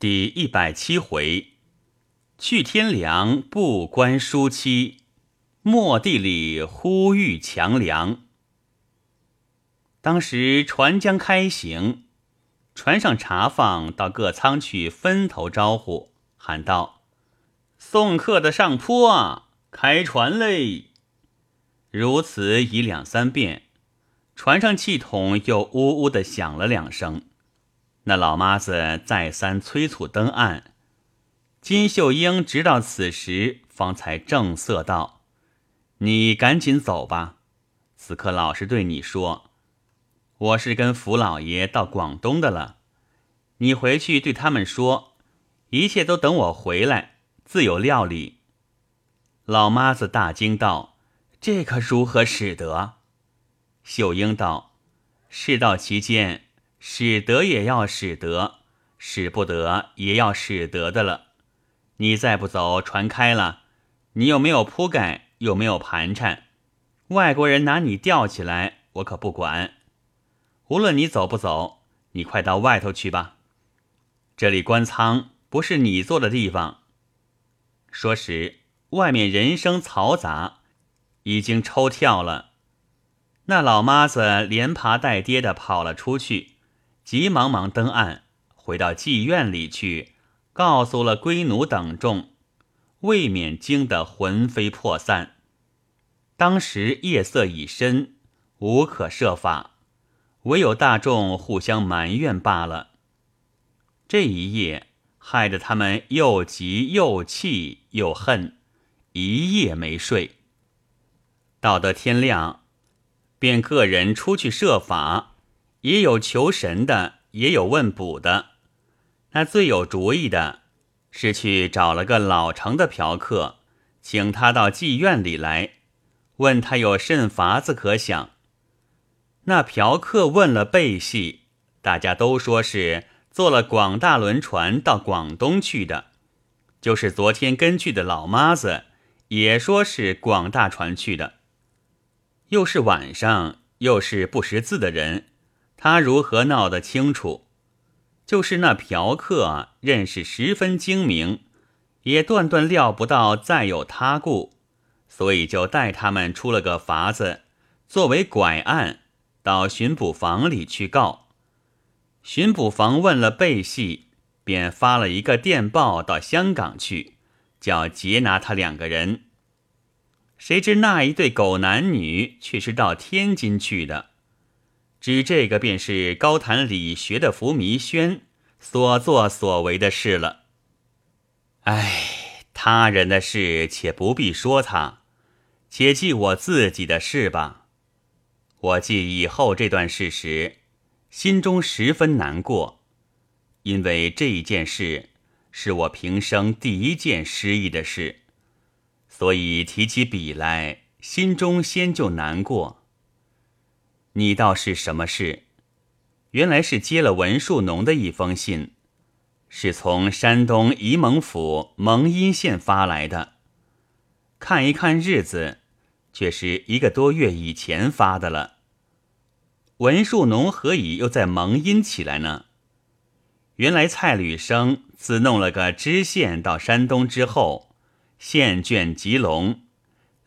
第一百七回，去天凉不关书期，末地里呼吁强梁。当时船将开行，船上茶放到各舱去分头招呼，喊道：“送客的上坡啊，开船嘞！”如此已两三遍，船上气筒又呜呜的响了两声。那老妈子再三催促登岸，金秀英直到此时方才正色道：“你赶紧走吧，此刻老实对你说，我是跟福老爷到广东的了。你回去对他们说，一切都等我回来，自有料理。”老妈子大惊道：“这可如何使得？”秀英道：“事到其间。”使得也要使得，使不得也要使得的了。你再不走，船开了，你又没有铺盖，又没有盘缠，外国人拿你吊起来，我可不管。无论你走不走，你快到外头去吧。这里官仓不是你坐的地方。说时，外面人声嘈杂，已经抽跳了。那老妈子连爬带跌的跑了出去。急忙忙登岸，回到妓院里去，告诉了龟奴等众，未免惊得魂飞魄散。当时夜色已深，无可设法，唯有大众互相埋怨罢了。这一夜害得他们又急又气又恨，一夜没睡。到得天亮，便个人出去设法。也有求神的，也有问卜的。那最有主意的，是去找了个老成的嫖客，请他到妓院里来，问他有甚法子可想。那嫖客问了背戏，大家都说是坐了广大轮船到广东去的，就是昨天跟去的老妈子也说是广大船去的。又是晚上，又是不识字的人。他如何闹得清楚？就是那嫖客认识十分精明，也断断料不到再有他故，所以就带他们出了个法子，作为拐案，到巡捕房里去告。巡捕房问了背戏，便发了一个电报到香港去，叫劫拿他两个人。谁知那一对狗男女却是到天津去的。指这个便是高谈理学的伏弥轩所作所为的事了。唉，他人的事且不必说他，且记我自己的事吧。我记以后这段事时，心中十分难过，因为这一件事是我平生第一件失意的事，所以提起笔来，心中先就难过。你倒是什么事？原来是接了文树农的一封信，是从山东沂蒙府蒙阴县发来的。看一看日子，却是一个多月以前发的了。文树农何以又在蒙阴起来呢？原来蔡履生自弄了个知县到山东之后，县卷吉隆，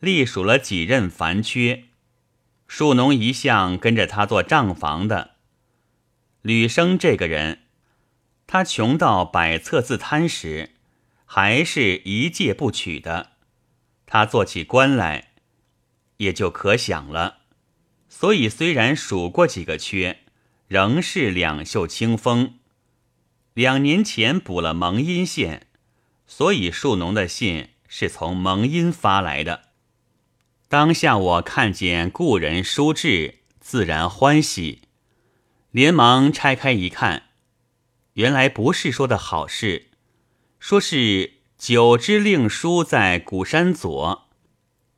隶属了几任凡缺。树农一向跟着他做账房的，吕生这个人，他穷到百册自贪时，还是一介不取的。他做起官来，也就可想了。所以虽然数过几个缺，仍是两袖清风。两年前补了蒙阴县，所以树农的信是从蒙阴发来的。当下我看见故人书至，自然欢喜，连忙拆开一看，原来不是说的好事，说是九之令书在古山左，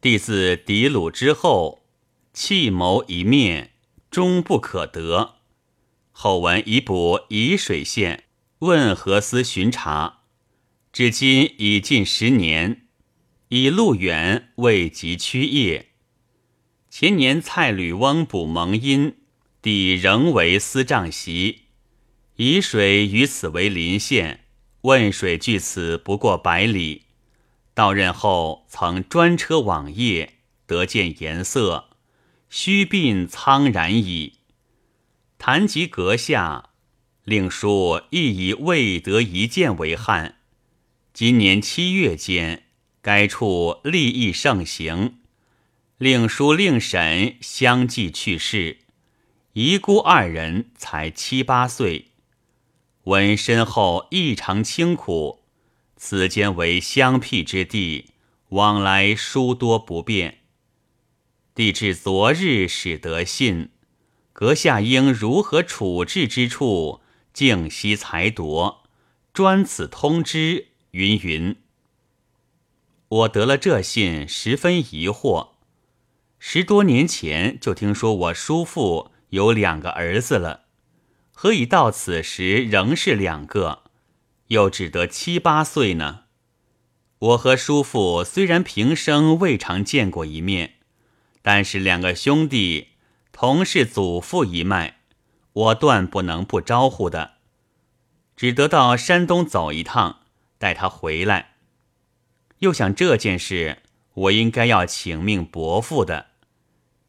弟自狄鲁之后，弃谋一灭，终不可得。后文已补沂水县，问何司巡查，至今已近十年。以路远，未及趋业。前年蔡吕翁补蒙阴，弟仍为司帐席。沂水与此为邻县，汶水距此不过百里。到任后曾专车往谒，得见颜色，须鬓苍然矣。谈及阁下，令叔亦以未得一见为憾。今年七月间，该处利益盛行，令叔令婶相继去世，遗孤二人才七八岁。闻身后异常清苦。此间为相僻之地，往来书多不便。帝至昨日始得信，阁下应如何处置之处，静息裁夺，专此通知。云云。我得了这信，十分疑惑。十多年前就听说我叔父有两个儿子了，何以到此时仍是两个？又只得七八岁呢。我和叔父虽然平生未常见过一面，但是两个兄弟同是祖父一脉，我断不能不招呼的。只得到山东走一趟，带他回来。又想这件事，我应该要请命伯父的。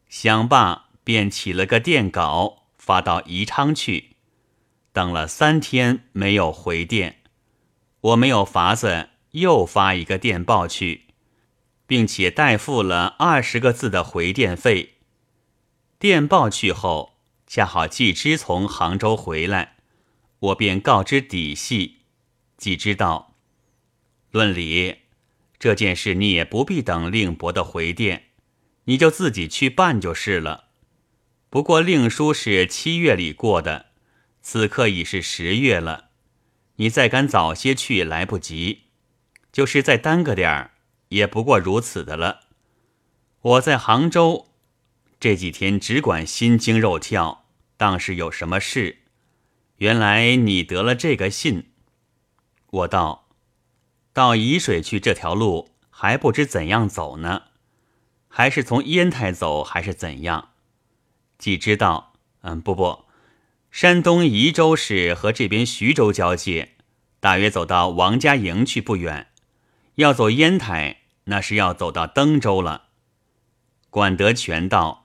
想罢，便起了个电稿，发到宜昌去。等了三天，没有回电。我没有法子，又发一个电报去，并且代付了二十个字的回电费。电报去后，恰好季之从杭州回来，我便告知底细。季之道：“论理，这件事你也不必等令伯的回电，你就自己去办就是了。不过令叔是七月里过的，此刻已是十月了。”你再赶早些去来不及，就是再耽搁点儿，也不过如此的了。我在杭州这几天只管心惊肉跳，当是有什么事。原来你得了这个信，我道到沂水去这条路还不知怎样走呢，还是从烟台走，还是怎样？既知道，嗯，不不。山东沂州市和这边徐州交界，大约走到王家营去不远。要走烟台，那是要走到登州了。管德全道：“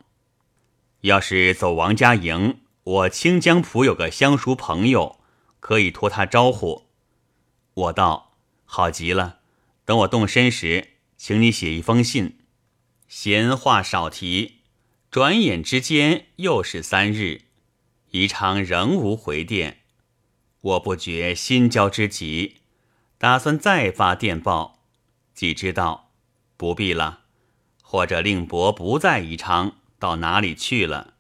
要是走王家营，我清江浦有个相熟朋友，可以托他招呼。”我道：“好极了，等我动身时，请你写一封信。”闲话少提，转眼之间又是三日。宜昌仍无回电，我不觉心焦之极，打算再发电报。既知道不必了，或者令伯不在宜昌，到哪里去了？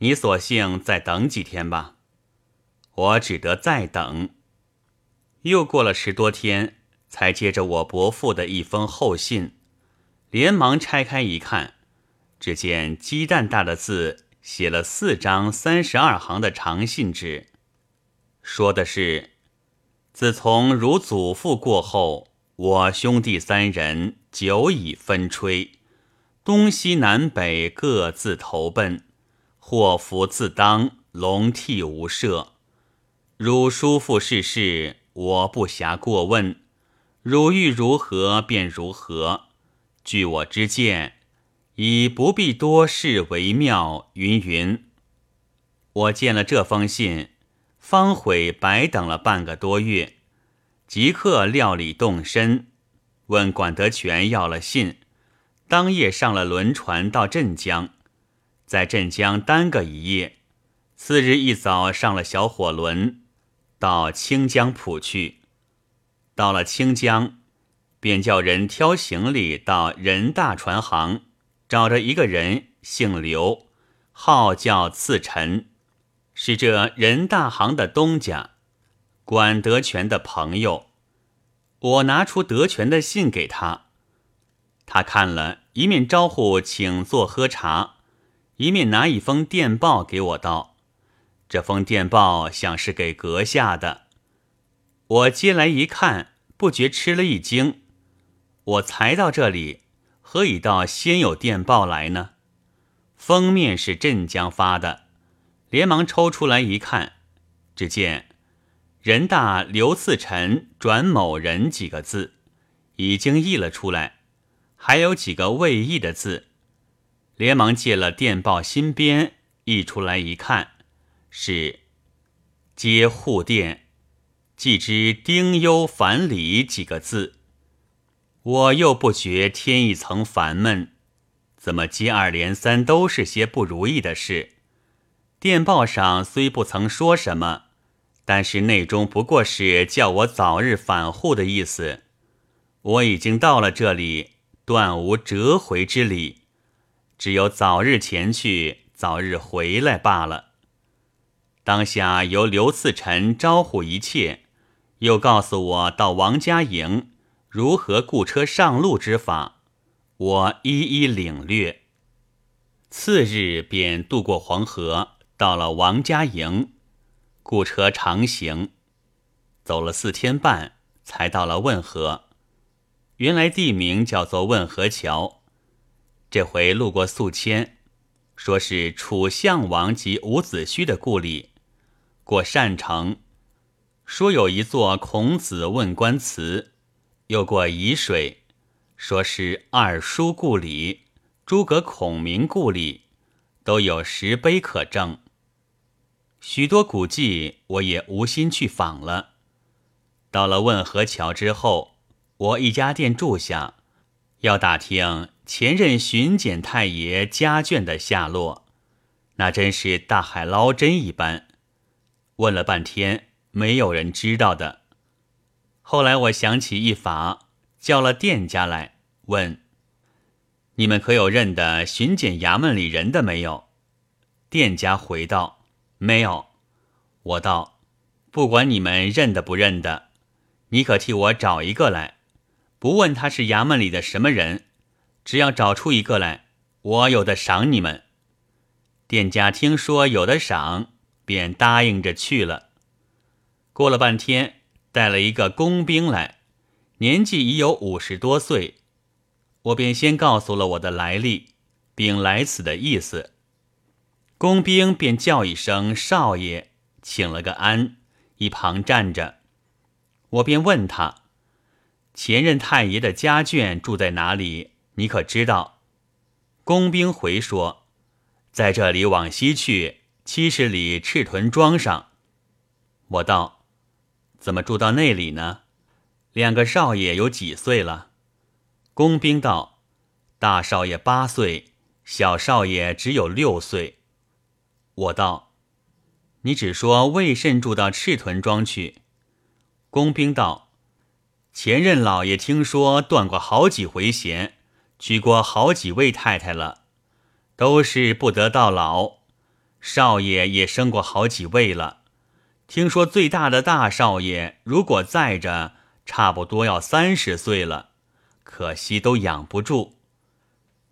你索性再等几天吧。我只得再等。又过了十多天，才接着我伯父的一封厚信，连忙拆开一看，只见鸡蛋大的字。写了四张三十二行的长信纸，说的是：自从如祖父过后，我兄弟三人久已分吹，东西南北各自投奔，祸福自当，龙替无赦。汝叔父逝世，我不暇过问，汝欲如何便如何。据我之见。以不必多事为妙。云云，我见了这封信，方悔白等了半个多月，即刻料理动身，问管德全要了信，当夜上了轮船到镇江，在镇江耽搁一夜，次日一早上了小火轮，到清江浦去。到了清江，便叫人挑行李到人大船行。找着一个人，姓刘，号叫次臣，是这人大行的东家，管德全的朋友。我拿出德全的信给他，他看了一面招呼请坐喝茶，一面拿一封电报给我道：“这封电报像是给阁下的。”我接来一看，不觉吃了一惊。我才到这里。何以到先有电报来呢？封面是镇江发的，连忙抽出来一看，只见人大刘次臣转某人几个字，已经译了出来，还有几个未译的字，连忙借了电报新编译出来一看，是接护电，既知丁忧烦礼几个字，我又不觉添一层烦闷，怎么接二连三都是些不如意的事？电报上虽不曾说什么。但是内中不过是叫我早日返沪的意思。我已经到了这里，断无折回之理，只有早日前去，早日回来罢了。当下由刘次臣招呼一切，又告诉我到王家营如何雇车上路之法，我一一领略。次日便渡过黄河，到了王家营。雇车长行，走了四天半，才到了汶河。原来地名叫做汶河桥。这回路过宿迁，说是楚相王及伍子胥的故里。过单城，说有一座孔子问官祠。又过沂水，说是二叔故里、诸葛孔明故里，都有石碑可证。许多古迹我也无心去访了。到了汶河桥之后，我一家店住下，要打听前任巡检太爷家眷的下落，那真是大海捞针一般。问了半天，没有人知道的。后来我想起一法，叫了店家来问：“你们可有认得巡检衙门里人的没有？”店家回道。没有，我道，不管你们认得不认得，你可替我找一个来，不问他是衙门里的什么人，只要找出一个来，我有的赏你们。店家听说有的赏，便答应着去了。过了半天，带了一个工兵来，年纪已有五十多岁，我便先告诉了我的来历，并来此的意思。工兵便叫一声“少爷”，请了个安，一旁站着。我便问他：“前任太爷的家眷住在哪里？你可知道？”工兵回说：“在这里往西去七十里赤屯庄上。”我道：“怎么住到那里呢？两个少爷有几岁了？”工兵道：“大少爷八岁，小少爷只有六岁。”我道：“你只说为甚住到赤屯庄去？”工兵道：“前任老爷听说断过好几回弦，娶过好几位太太了，都是不得到老。少爷也生过好几位了，听说最大的大少爷如果在着，差不多要三十岁了，可惜都养不住。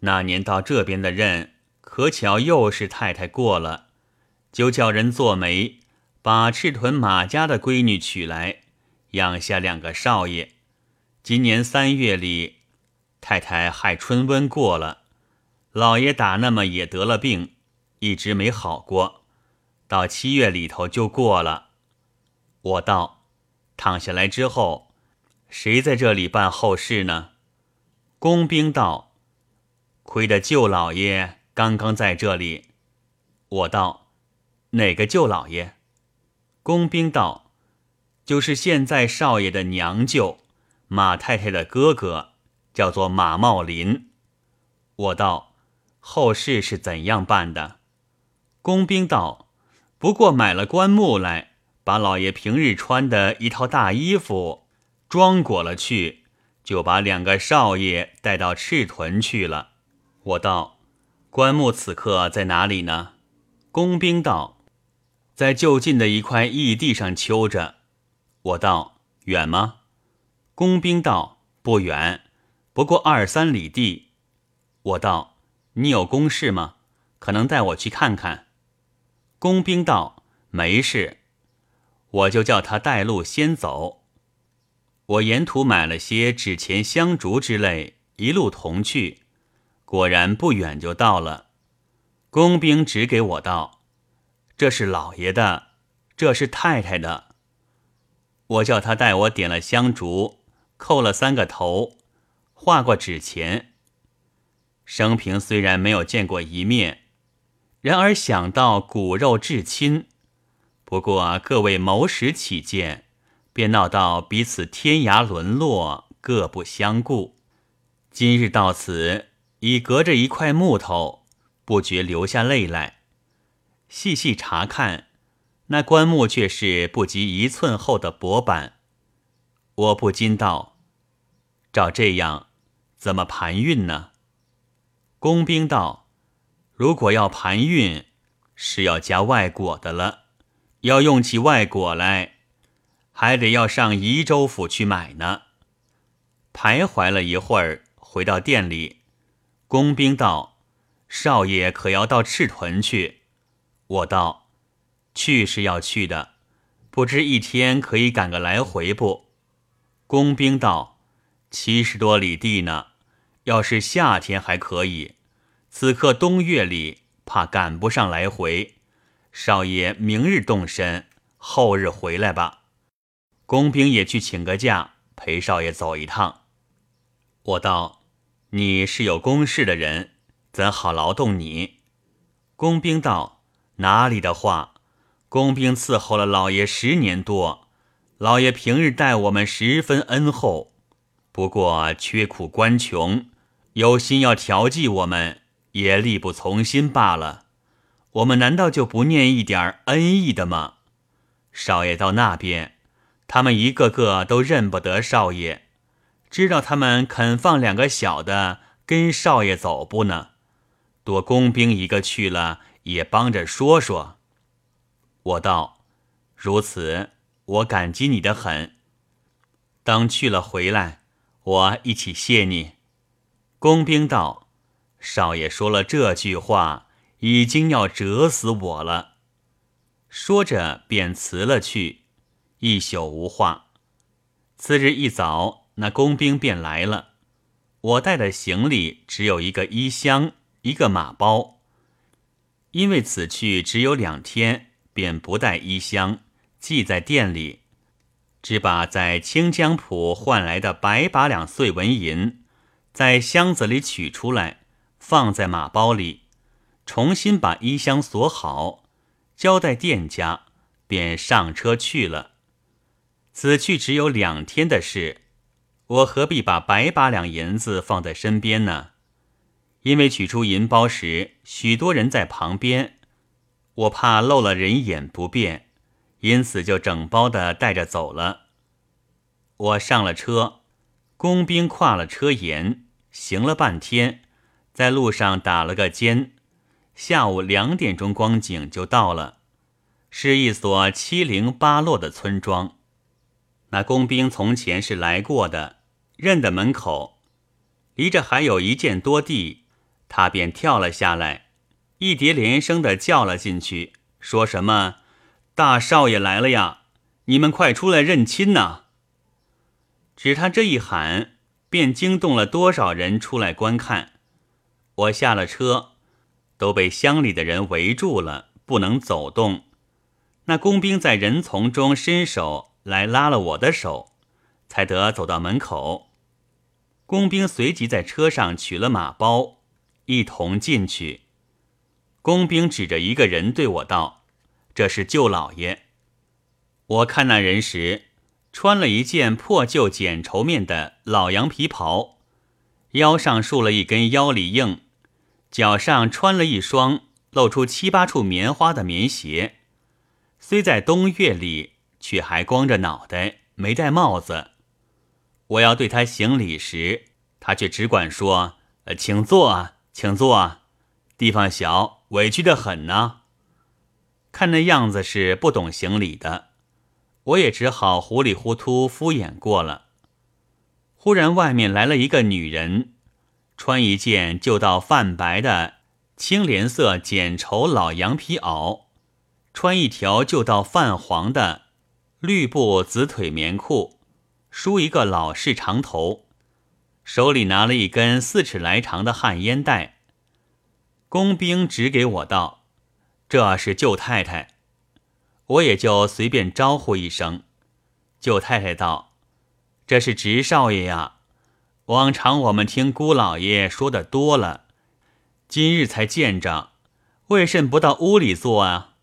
那年到这边的任，可巧又是太太过了。”就叫人做媒，把赤屯马家的闺女娶来，养下两个少爷。今年三月里，太太害春瘟过了，老爷打那么也得了病，一直没好过，到七月里头就过了。我道，躺下来之后，谁在这里办后事呢？工兵道：“亏得舅老爷刚刚在这里。”我道。哪个舅老爷？工兵道：“就是现在少爷的娘舅，马太太的哥哥，叫做马茂林。”我道：“后事是怎样办的？”工兵道：“不过买了棺木来，把老爷平日穿的一套大衣服装裹了去，就把两个少爷带到赤屯去了。”我道：“棺木此刻在哪里呢？”工兵道。在就近的一块异地上丘着，我道远吗？工兵道不远，不过二三里地。我道你有公事吗？可能带我去看看。工兵道没事，我就叫他带路先走。我沿途买了些纸钱、香烛之类，一路同去，果然不远就到了。工兵指给我道。这是老爷的，这是太太的。我叫他带我点了香烛，叩了三个头，画过纸钱。生平虽然没有见过一面，然而想到骨肉至亲，不过各位谋时起见，便闹到彼此天涯沦落，各不相顾。今日到此，已隔着一块木头，不觉流下泪来。细细查看，那棺木却是不及一寸厚的薄板。我不禁道：“照这样，怎么盘运呢？”工兵道：“如果要盘运，是要加外裹的了。要用起外果来，还得要上宜州府去买呢。”徘徊了一会儿，回到店里。工兵道：“少爷可要到赤屯去？”我道：“去是要去的，不知一天可以赶个来回不？”工兵道：“七十多里地呢。”要是夏天还可以，此刻冬月里怕赶不上来回。少爷明日动身，后日回来吧。工兵也去请个假，陪少爷走一趟。我道：“你是有公事的人，怎好劳动你？”工兵道：“哪里的话，工兵伺候了老爷十年多，老爷平日待我们十分恩厚，不过缺苦官穷。”有心要调剂我们，也力不从心罢了。我们难道就不念一点恩义的吗？少爷到那边，他们一个个都认不得少爷，知道他们肯放两个小的跟少爷走不呢？多工兵一个去了，也帮着说说。我道：如此，我感激你的很。等去了回来，我一起谢你。工兵道：“少爷说了这句话，已经要折死我了。”说着便辞了去，一宿无话。次日一早，那工兵便来了。我带的行李只有一个衣箱，一个马包。因为此去只有两天，便不带衣箱，寄在店里，只把在清江浦换来的百把两碎纹银。在箱子里取出来，放在马包里，重新把衣箱锁好，交代店家，便上车去了。此去只有两天的事，我何必把百把两银子放在身边呢？因为取出银包时，许多人在旁边，我怕漏了人眼不便，因此就整包的带着走了。我上了车。工兵跨了车沿，行了半天，在路上打了个尖，下午两点钟光景就到了，是一所七零八落的村庄。那工兵从前是来过的，认得门口，离着还有一箭多地，他便跳了下来，一叠连声的叫了进去，说什么：“大少爷来了呀，你们快出来认亲呐！”只他这一喊，便惊动了多少人出来观看。我下了车，都被乡里的人围住了，不能走动。那工兵在人丛中伸手来拉了我的手，才得走到门口。工兵随即在车上取了马包，一同进去。工兵指着一个人对我道：“这是舅老爷。”我看那人时。穿了一件破旧剪绸面的老羊皮袍，腰上束了一根腰里硬，脚上穿了一双露出七八处棉花的棉鞋。虽在冬月里，却还光着脑袋，没戴帽子。我要对他行礼时，他却只管说：“，请坐啊，请坐啊，地方小，委屈的很呢。”看那样子是不懂行礼的。我也只好糊里糊涂敷衍过了。忽然，外面来了一个女人，穿一件旧到泛白的青莲色剪绸老羊皮袄，穿一条旧到泛黄的绿布紫腿棉裤，梳一个老式长头，手里拿了一根四尺来长的旱烟袋。工兵指给我道：“这是舅太太。”我也就随便招呼一声，舅太太道：“这是直少爷呀，往常我们听姑老爷说的多了，今日才见着，为甚不到屋里坐啊？”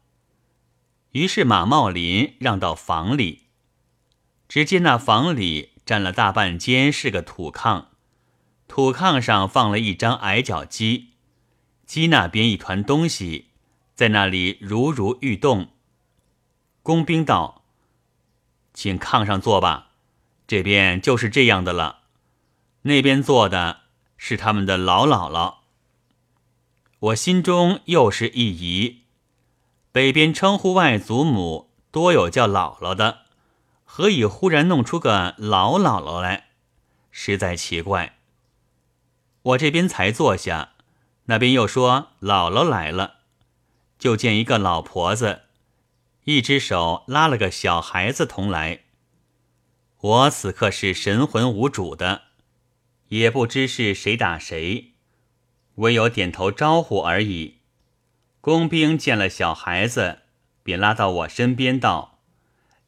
于是马茂林让到房里，只见那房里占了大半间是个土炕，土炕上放了一张矮脚鸡，鸡那边一团东西，在那里如如欲动。工兵道：“请炕上坐吧，这边就是这样的了。那边坐的是他们的老姥姥。”我心中又是一疑。北边称呼外祖母多有叫姥姥的，何以忽然弄出个老姥姥来？实在奇怪。我这边才坐下，那边又说姥姥来了，就见一个老婆子，一只手拉了个小孩子同来。我此刻是神魂无主的，也不知是谁打谁，唯有点头招呼而已。工兵见了小孩子，便拉到我身边道：“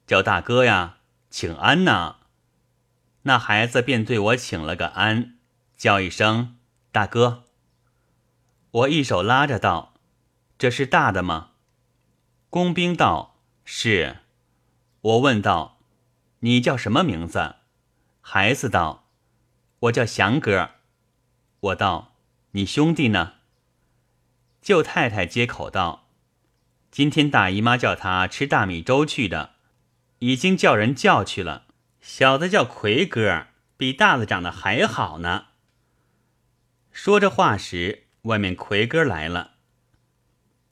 叫大哥呀，请安呐。”那孩子便对我请了个安，叫一声“大哥”。我一手拉着道：“这是大的吗？”工兵道：“是。”我问道：“你叫什么名字？”孩子道：“我叫祥哥。”我道：“你兄弟呢？”舅太太接口道：“今天大姨妈叫他吃大米粥去的，已经叫人叫去了。小的叫奎哥，比大的长得还好呢。”说着话时，外面奎哥来了，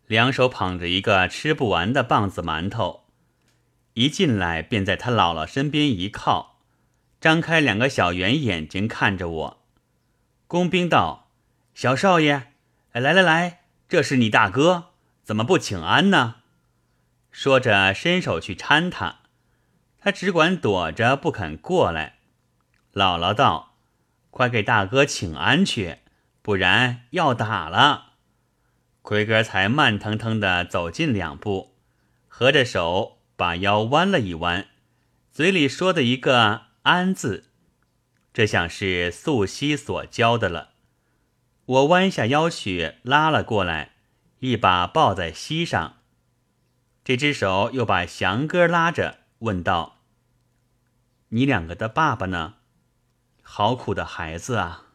两手捧着一个吃不完的棒子馒头，一进来便在他姥姥身边一靠，张开两个小圆眼睛看着我。工兵道：“小少爷，来来来。”这是你大哥，怎么不请安呢？说着伸手去搀他，他只管躲着不肯过来。姥姥道：“快给大哥请安去，不然要打了。”奎哥才慢腾腾地走近两步，合着手把腰弯了一弯，嘴里说的一个“安”字，这像是素汐所教的了。我弯下腰去拉了过来，一把抱在膝上，这只手又把祥哥拉着，问道：“你两个的爸爸呢？好苦的孩子啊！”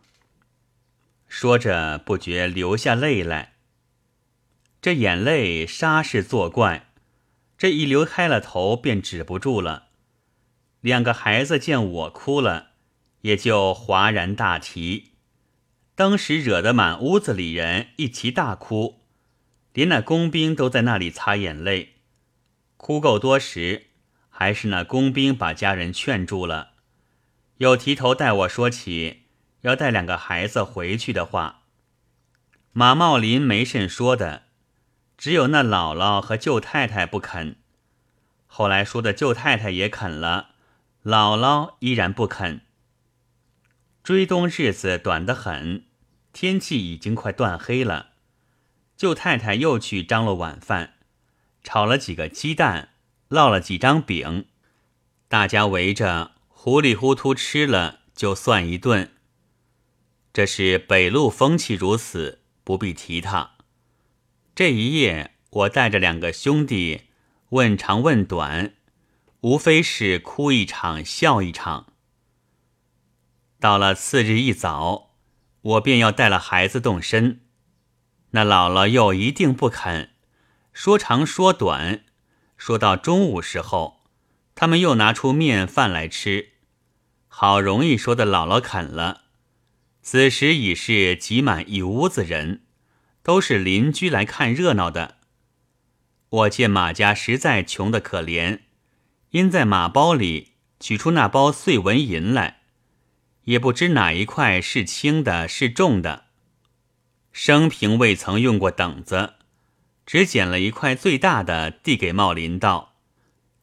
说着不觉流下泪来。这眼泪沙是作怪，这一流开了头便止不住了。两个孩子见我哭了，也就哗然大啼。当时惹得满屋子里人一齐大哭，连那工兵都在那里擦眼泪。哭够多时，还是那工兵把家人劝住了，又提头带我说起要带两个孩子回去的话。马茂林没甚说的，只有那姥姥和舅太太不肯。后来说的舅太太也肯了，姥姥依然不肯。追冬日子短得很，天气已经快断黑了。舅太太又去张罗晚饭，炒了几个鸡蛋，烙了几张饼，大家围着糊里糊涂吃了，就算一顿。这是北路风气如此，不必提他。这一夜，我带着两个兄弟问长问短，无非是哭一场，笑一场。到了次日一早，我便要带了孩子动身，那姥姥又一定不肯，说长说短，说到中午时候，他们又拿出面饭来吃，好容易说的姥姥肯了。此时已是挤满一屋子人，都是邻居来看热闹的。我见马家实在穷得可怜，因在马包里取出那包碎纹银来。也不知哪一块是轻的，是重的。生平未曾用过等子，只捡了一块最大的，递给茂林道：“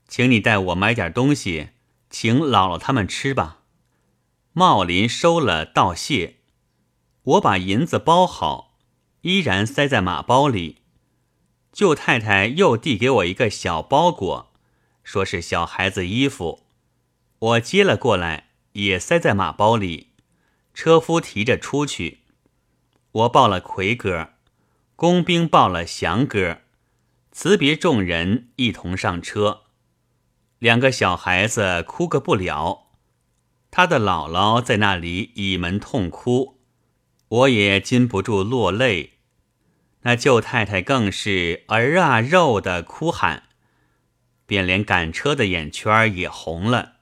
请你带我买点东西，请姥姥他们吃吧。”茂林收了，道谢。我把银子包好，依然塞在马包里。舅太太又递给我一个小包裹，说是小孩子衣服，我接了过来，也塞在马包里。车夫提着出去，我报了魁哥，工兵报了祥哥，辞别众人，一同上车。两个小孩子哭个不了，他的姥姥在那里倚门痛哭，我也禁不住落泪。那舅太太更是儿啊肉的哭喊，便连赶车的眼圈也红了。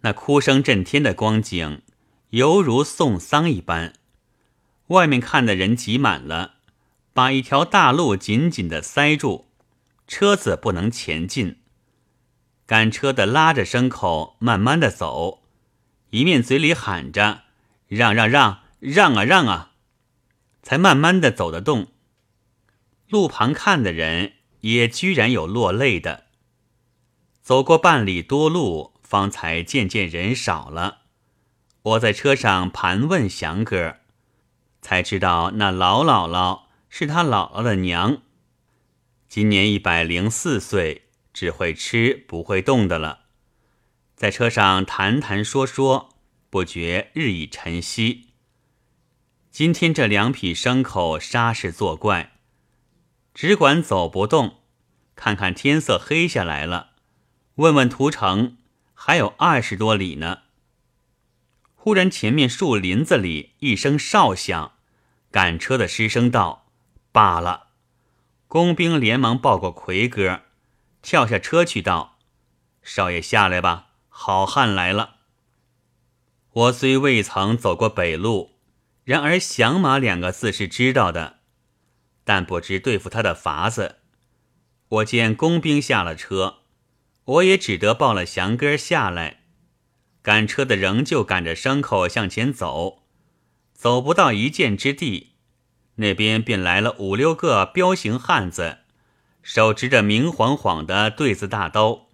那哭声震天的光景，犹如送丧一般。外面看的人挤满了，把一条大路紧紧的塞住，车子不能前进。赶车的拉着牲口慢慢的走，一面嘴里喊着：“让让让让啊让啊！”才慢慢的走得动。路旁看的人也居然有落泪的。走过半里多路，方才渐渐人少了。我在车上盘问祥哥，才知道那老姥姥是他姥姥的娘，今年一百零四岁，只会吃不会动的了。在车上谈谈说说，不觉日已晨曦。今天这两匹牲口煞是作怪。只管走不动，看看天色黑下来了，问问屠城，还有二十多里呢。忽然前面树林子里一声哨响，赶车的失声道：“罢了！”工兵连忙抱过魁哥，跳下车去道：“少爷下来吧，好汉来了。”我虽未曾走过北路，然而“响马”两个字是知道的。但不知对付他的法子。我见工兵下了车，我也只得抱了祥哥下来。赶车的仍旧赶着牲口向前走，走不到一箭之地，那边便来了五六个彪形汉子，手执着明晃晃的对子大刀，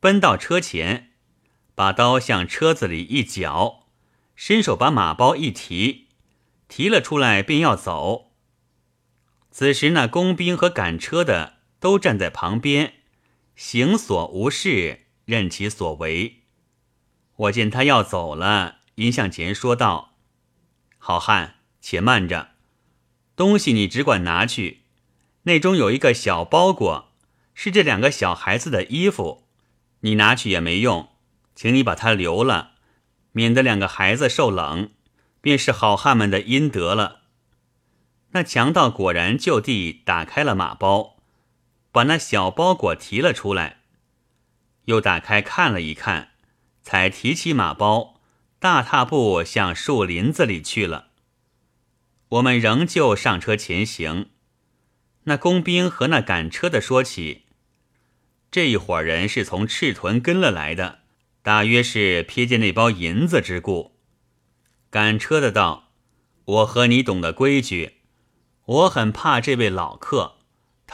奔到车前，把刀向车子里一绞，伸手把马包一提，提了出来，便要走。此时，那工兵和赶车的都站在旁边，行所无事，任其所为。我见他要走了，因向前说道：“好汉，且慢着，东西你只管拿去。内中有一个小包裹，是这两个小孩子的衣服，你拿去也没用，请你把它留了，免得两个孩子受冷，便是好汉们的阴德了。”那强盗果然就地打开了马包，把那小包裹提了出来，又打开看了一看，才提起马包，大踏步向树林子里去了。我们仍旧上车前行。那工兵和那赶车的说起，这一伙人是从赤屯跟了来的，大约是瞥见那包银子之故。赶车的道：“我和你懂得规矩。”我很怕这位老客，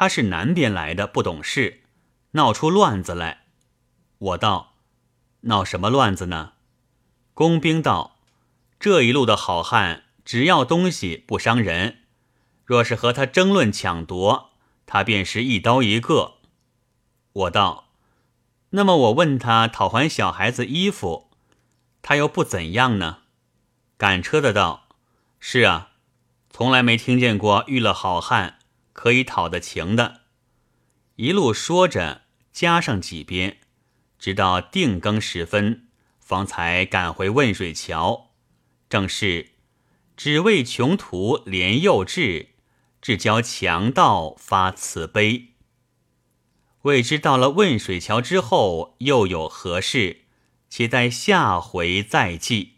他是南边来的，不懂事，闹出乱子来。我道：“闹什么乱子呢？”工兵道：“这一路的好汉只要东西不伤人，若是和他争论抢夺，他便是一刀一个。”我道：“那么我问他讨还小孩子衣服，他又不怎样呢？”赶车的道：“是啊。”从来没听见过遇了好汉可以讨得情的，一路说着，加上几鞭，直到定更时分，方才赶回汶水桥。正是只为穷途怜幼稚，至教强盗发慈悲。未知到了汶水桥之后又有何事，且待下回再记。